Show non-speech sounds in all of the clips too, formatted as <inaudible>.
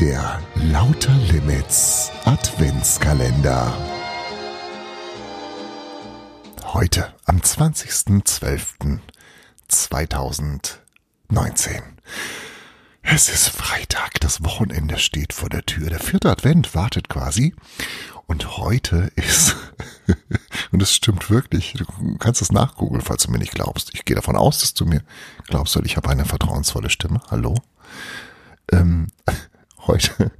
Der Lauter Limits Adventskalender. Heute am 20.12.2019. Es ist Freitag, das Wochenende steht vor der Tür. Der vierte Advent wartet quasi. Und heute ist, <laughs> und es stimmt wirklich, du kannst es nachgoogeln, falls du mir nicht glaubst. Ich gehe davon aus, dass du mir glaubst, weil ich habe eine vertrauensvolle Stimme. Hallo? Ähm, heute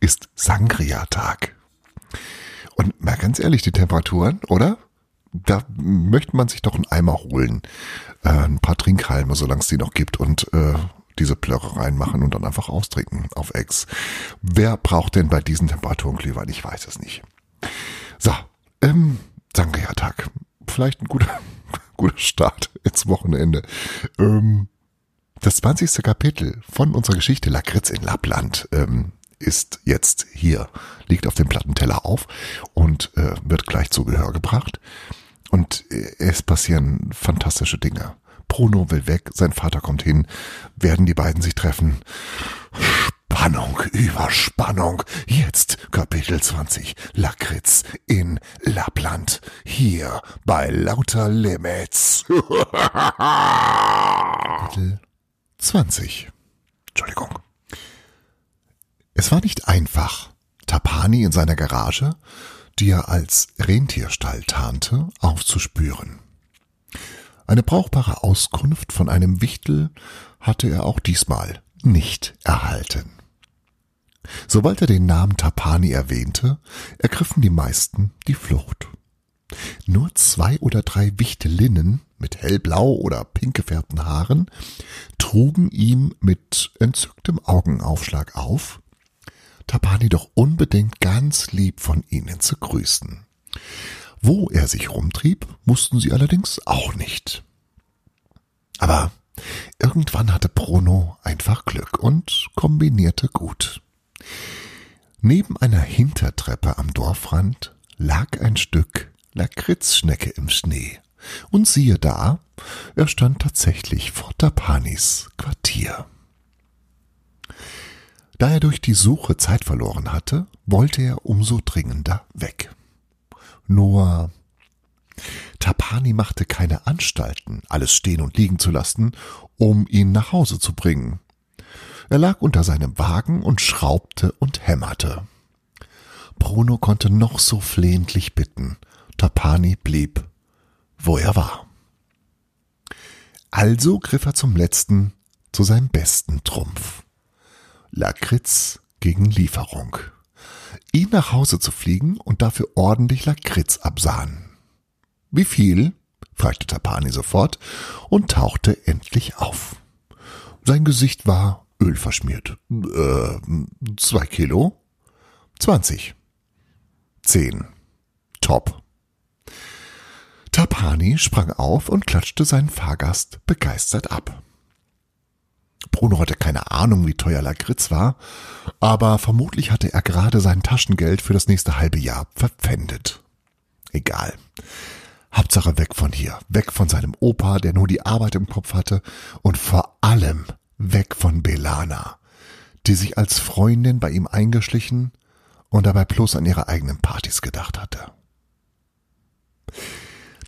ist Sangria-Tag. Und mal ganz ehrlich, die Temperaturen, oder? Da möchte man sich doch einen Eimer holen. Äh, ein paar Trinkhalme, solange es die noch gibt. Und äh, diese Plörre reinmachen und dann einfach austrinken auf Ex. Wer braucht denn bei diesen Temperaturen Glühwein? Ich weiß es nicht. So, ähm, Sangria-Tag. Vielleicht ein guter, <laughs> guter Start ins Wochenende. Ähm, das 20. Kapitel von unserer Geschichte Lakritz in Lappland ähm, ist jetzt hier, liegt auf dem Plattenteller auf und äh, wird gleich zu Gehör gebracht. Und äh, es passieren fantastische Dinge. Bruno will weg, sein Vater kommt hin, werden die beiden sich treffen. Spannung über Spannung. Jetzt Kapitel 20. Lakritz in Lappland. Hier bei Lauter Limits. <laughs> 20. Entschuldigung. Es war nicht einfach, Tapani in seiner Garage, die er als Rentierstall tarnte, aufzuspüren. Eine brauchbare Auskunft von einem Wichtel hatte er auch diesmal nicht erhalten. Sobald er den Namen Tapani erwähnte, ergriffen die meisten die Flucht. Nur zwei oder drei Wichtelinnen mit hellblau oder pink gefärbten Haaren trugen ihm mit entzücktem Augenaufschlag auf, Tapani doch unbedingt ganz lieb von ihnen zu grüßen. Wo er sich rumtrieb, wussten sie allerdings auch nicht. Aber irgendwann hatte Bruno einfach Glück und kombinierte gut. Neben einer Hintertreppe am Dorfrand lag ein Stück Lakritzschnecke im Schnee. Und siehe da, er stand tatsächlich vor Tapanis Quartier. Da er durch die Suche Zeit verloren hatte, wollte er umso dringender weg. Nur Tapani machte keine Anstalten, alles stehen und liegen zu lassen, um ihn nach Hause zu bringen. Er lag unter seinem Wagen und schraubte und hämmerte. Bruno konnte noch so flehentlich bitten. Tapani blieb, wo er war. Also griff er zum letzten, zu seinem besten Trumpf. Lakritz gegen Lieferung ihn nach Hause zu fliegen und dafür ordentlich Lakritz absahen. Wie viel? fragte Tapani sofort und tauchte endlich auf. Sein Gesicht war ölverschmiert. Äh, zwei Kilo? Zwanzig. Zehn. Top. Tapani sprang auf und klatschte seinen Fahrgast begeistert ab. Bruno hatte keine Ahnung, wie teuer Lakritz war, aber vermutlich hatte er gerade sein Taschengeld für das nächste halbe Jahr verpfändet. Egal. Hauptsache weg von hier, weg von seinem Opa, der nur die Arbeit im Kopf hatte, und vor allem weg von Belana, die sich als Freundin bei ihm eingeschlichen und dabei bloß an ihre eigenen Partys gedacht hatte.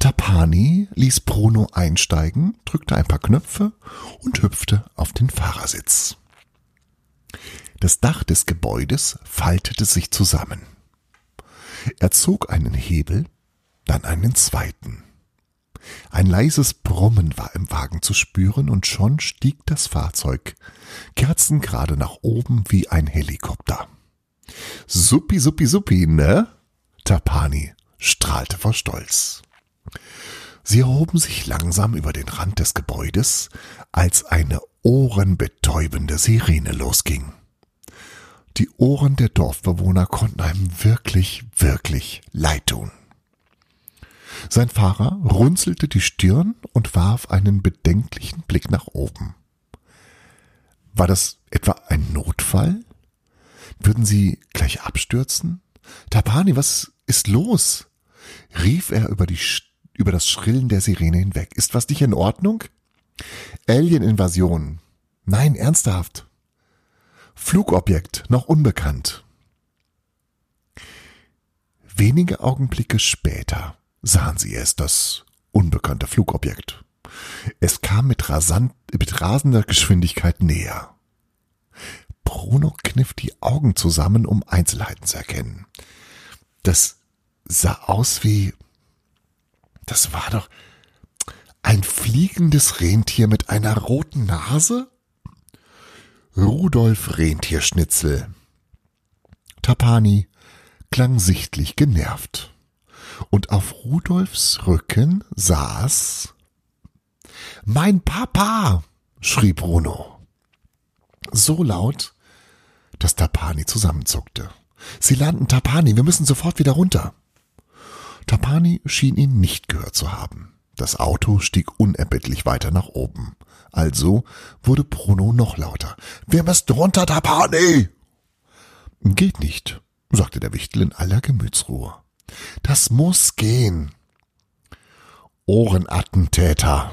Tapani ließ Bruno einsteigen, drückte ein paar Knöpfe und hüpfte auf den Fahrersitz. Das Dach des Gebäudes faltete sich zusammen. Er zog einen Hebel, dann einen zweiten. Ein leises Brummen war im Wagen zu spüren und schon stieg das Fahrzeug kerzengerade nach oben wie ein Helikopter. Suppi, suppi, suppi, ne? Tapani strahlte vor Stolz. Sie erhoben sich langsam über den Rand des Gebäudes, als eine ohrenbetäubende Sirene losging. Die Ohren der Dorfbewohner konnten einem wirklich, wirklich leid tun. Sein Fahrer runzelte die Stirn und warf einen bedenklichen Blick nach oben. War das etwa ein Notfall? Würden sie gleich abstürzen? Tapani, was ist los? rief er über die über das Schrillen der Sirene hinweg. Ist was nicht in Ordnung? Alien-Invasion. Nein, ernsthaft. Flugobjekt noch unbekannt. Wenige Augenblicke später sahen sie es, das unbekannte Flugobjekt. Es kam mit, rasant, mit rasender Geschwindigkeit näher. Bruno kniff die Augen zusammen, um Einzelheiten zu erkennen. Das sah aus wie. Das war doch ein fliegendes Rentier mit einer roten Nase? Rudolf Rentierschnitzel. Tapani klang sichtlich genervt. Und auf Rudolfs Rücken saß Mein Papa, schrie Bruno. So laut, dass Tapani zusammenzuckte. Sie landen, Tapani, wir müssen sofort wieder runter. Tapani schien ihn nicht gehört zu haben. Das Auto stieg unerbittlich weiter nach oben. Also wurde Bruno noch lauter. Wir müssen runter, Tapani! Geht nicht, sagte der Wichtel in aller Gemütsruhe. Das muss gehen. Ohrenattentäter.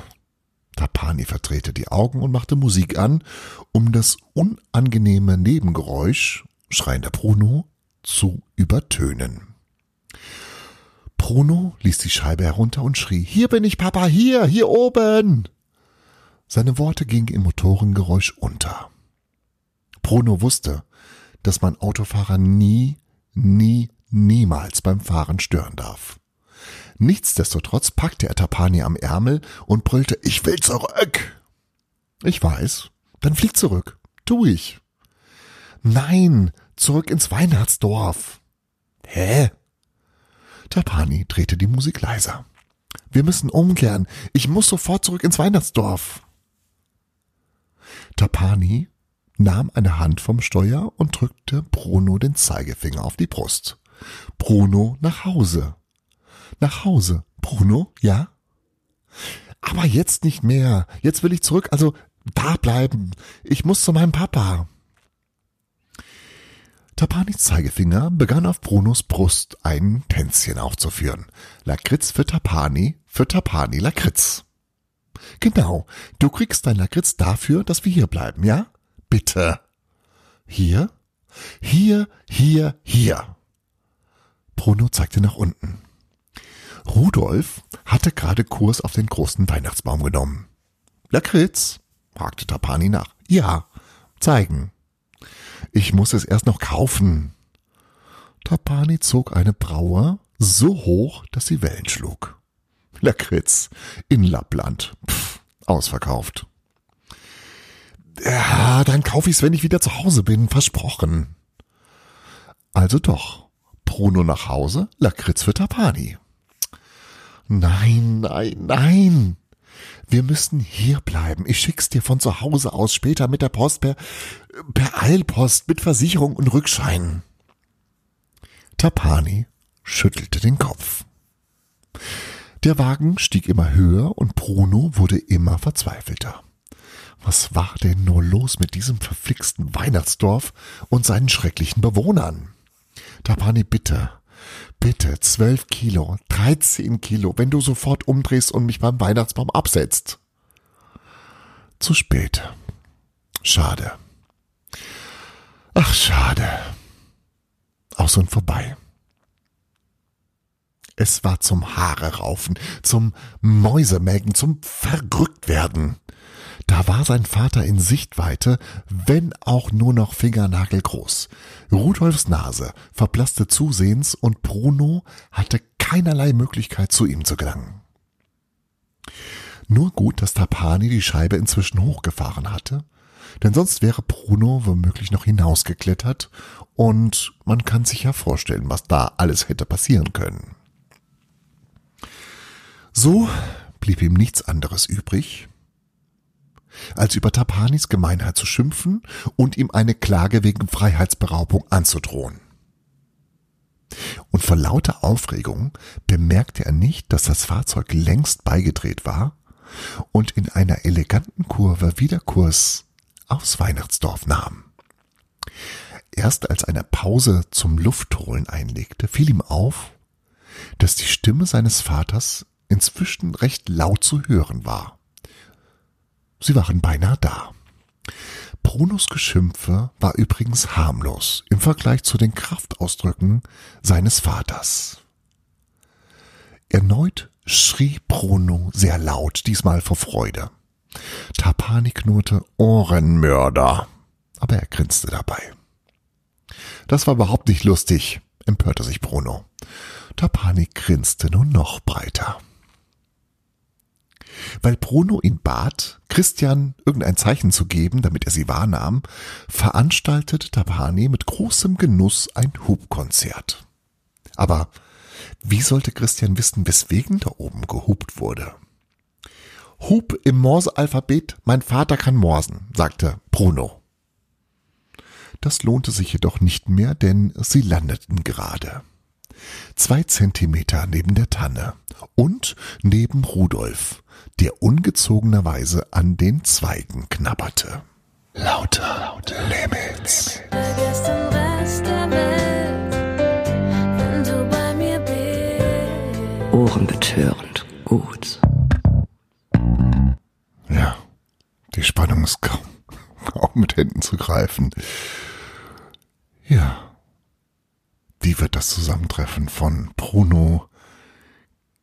Tapani verdrehte die Augen und machte Musik an, um das unangenehme Nebengeräusch, schreiender Bruno, zu übertönen. Bruno ließ die Scheibe herunter und schrie, Hier bin ich, Papa, hier, hier oben. Seine Worte gingen im Motorengeräusch unter. Bruno wusste, dass man Autofahrer nie, nie, niemals beim Fahren stören darf. Nichtsdestotrotz packte er Tapani am Ärmel und brüllte, ich will zurück. Ich weiß, dann flieg zurück. Tu ich. Nein, zurück ins Weihnachtsdorf. Hä? Tapani drehte die Musik leiser. Wir müssen umkehren. Ich muss sofort zurück ins Weihnachtsdorf. Tapani nahm eine Hand vom Steuer und drückte Bruno den Zeigefinger auf die Brust. Bruno nach Hause. Nach Hause. Bruno, ja? Aber jetzt nicht mehr. Jetzt will ich zurück, also da bleiben. Ich muss zu meinem Papa. Tapanis Zeigefinger begann auf Brunos Brust ein Tänzchen aufzuführen. Lakritz für Tapani, für Tapani Lakritz. Genau, du kriegst dein Lakritz dafür, dass wir hier bleiben, ja? Bitte. Hier? Hier, hier, hier. Bruno zeigte nach unten. Rudolf hatte gerade Kurs auf den großen Weihnachtsbaum genommen. Lakritz? fragte Tapani nach. Ja, zeigen. Ich muss es erst noch kaufen. Tapani zog eine Braue so hoch, dass sie Wellen schlug. Lakritz in Lappland. Pff, ausverkauft. Ja, dann kauf ich's, wenn ich wieder zu Hause bin, versprochen. Also doch. Bruno nach Hause, Lakritz für Tapani. Nein, nein, nein. Wir müssen hier bleiben. Ich schick's dir von zu Hause aus später mit der Post per, per Eilpost mit Versicherung und Rückschein. Tapani schüttelte den Kopf. Der Wagen stieg immer höher und Bruno wurde immer verzweifelter. Was war denn nur los mit diesem verflixten Weihnachtsdorf und seinen schrecklichen Bewohnern? Tapani, bitte, Bitte, zwölf Kilo, dreizehn Kilo, wenn du sofort umdrehst und mich beim Weihnachtsbaum absetzt. Zu spät. Schade. Ach, schade. Aus und vorbei. Es war zum Haare raufen, zum Mäusemelken, zum Verrücktwerden. Da war sein Vater in Sichtweite, wenn auch nur noch fingernagelgroß. Rudolfs Nase verblasste zusehends und Bruno hatte keinerlei Möglichkeit zu ihm zu gelangen. Nur gut, dass Tapani die Scheibe inzwischen hochgefahren hatte, denn sonst wäre Bruno womöglich noch hinausgeklettert und man kann sich ja vorstellen, was da alles hätte passieren können. So blieb ihm nichts anderes übrig, als über Tapanis Gemeinheit zu schimpfen und ihm eine Klage wegen Freiheitsberaubung anzudrohen. Und vor lauter Aufregung bemerkte er nicht, dass das Fahrzeug längst beigedreht war und in einer eleganten Kurve wieder Kurs aufs Weihnachtsdorf nahm. Erst als eine Pause zum Luftholen einlegte, fiel ihm auf, dass die Stimme seines Vaters inzwischen recht laut zu hören war. Sie waren beinahe da. Brunos Geschimpfe war übrigens harmlos im Vergleich zu den Kraftausdrücken seines Vaters. Erneut schrie Bruno sehr laut, diesmal vor Freude. Tapani knurrte Ohrenmörder, aber er grinste dabei. Das war überhaupt nicht lustig, empörte sich Bruno. Tapani grinste nun noch breiter. Weil Bruno ihn bat, Christian irgendein Zeichen zu geben, damit er sie wahrnahm, veranstaltete Tapani mit großem Genuss ein Hubkonzert. Aber wie sollte Christian wissen, weswegen da oben gehupt wurde? Hub im Morsealphabet, mein Vater kann morsen, sagte Bruno. Das lohnte sich jedoch nicht mehr, denn sie landeten gerade. Zwei Zentimeter neben der Tanne und neben Rudolf, der ungezogenerweise an den Zweigen knabberte. Lauter, lauter Limits. Vergiss den Rest der Welt, wenn du bei mir bist. Ohrenbetörend gut. Ja, die Spannung ist kaum, kaum mit Händen zu greifen. Ja. Wie wird das Zusammentreffen von Bruno,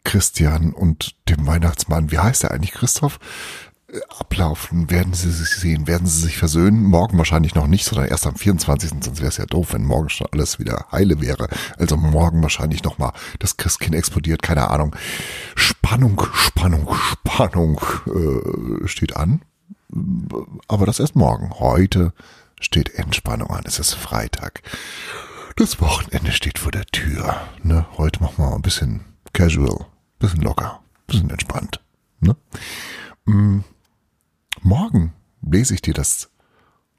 Christian und dem Weihnachtsmann, wie heißt er eigentlich, Christoph, äh, ablaufen? Werden sie sich sehen? Werden sie sich versöhnen? Morgen wahrscheinlich noch nicht, sondern erst am 24. Sonst wäre es ja doof, wenn morgen schon alles wieder heile wäre. Also morgen wahrscheinlich nochmal das Christkind explodiert, keine Ahnung. Spannung, Spannung, Spannung äh, steht an. Aber das erst morgen. Heute steht Entspannung an. Es ist Freitag. Das Wochenende steht vor der Tür. Ne? Heute machen wir ein bisschen casual, bisschen locker, bisschen entspannt. Ne? Mm, morgen lese ich dir das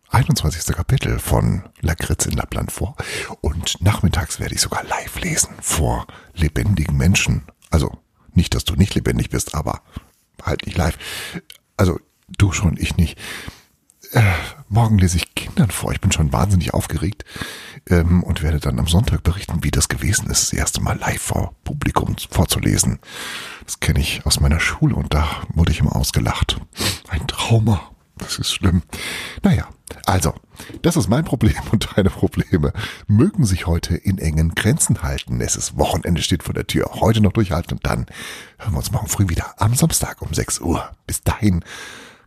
21. Kapitel von Lakritz in Lappland vor und nachmittags werde ich sogar live lesen vor lebendigen Menschen. Also nicht, dass du nicht lebendig bist, aber halt nicht live. Also du schon, ich nicht. Äh, morgen lese ich Kindern vor. Ich bin schon wahnsinnig aufgeregt ähm, und werde dann am Sonntag berichten, wie das gewesen ist, das erste Mal live vor Publikum vorzulesen. Das kenne ich aus meiner Schule und da wurde ich immer ausgelacht. Ein Trauma. Das ist schlimm. Naja, also, das ist mein Problem und deine Probleme. Mögen sich heute in engen Grenzen halten. Es ist Wochenende, steht vor der Tür. Heute noch durchhalten und dann hören wir uns morgen früh wieder am Samstag um 6 Uhr. Bis dahin,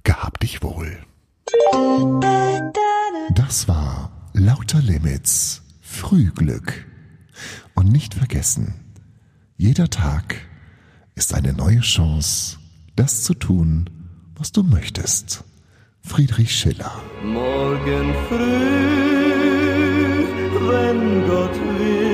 gehab dich wohl. Das war Lauter Limits Frühglück. Und nicht vergessen, jeder Tag ist eine neue Chance, das zu tun, was du möchtest. Friedrich Schiller. Morgen früh, wenn Gott will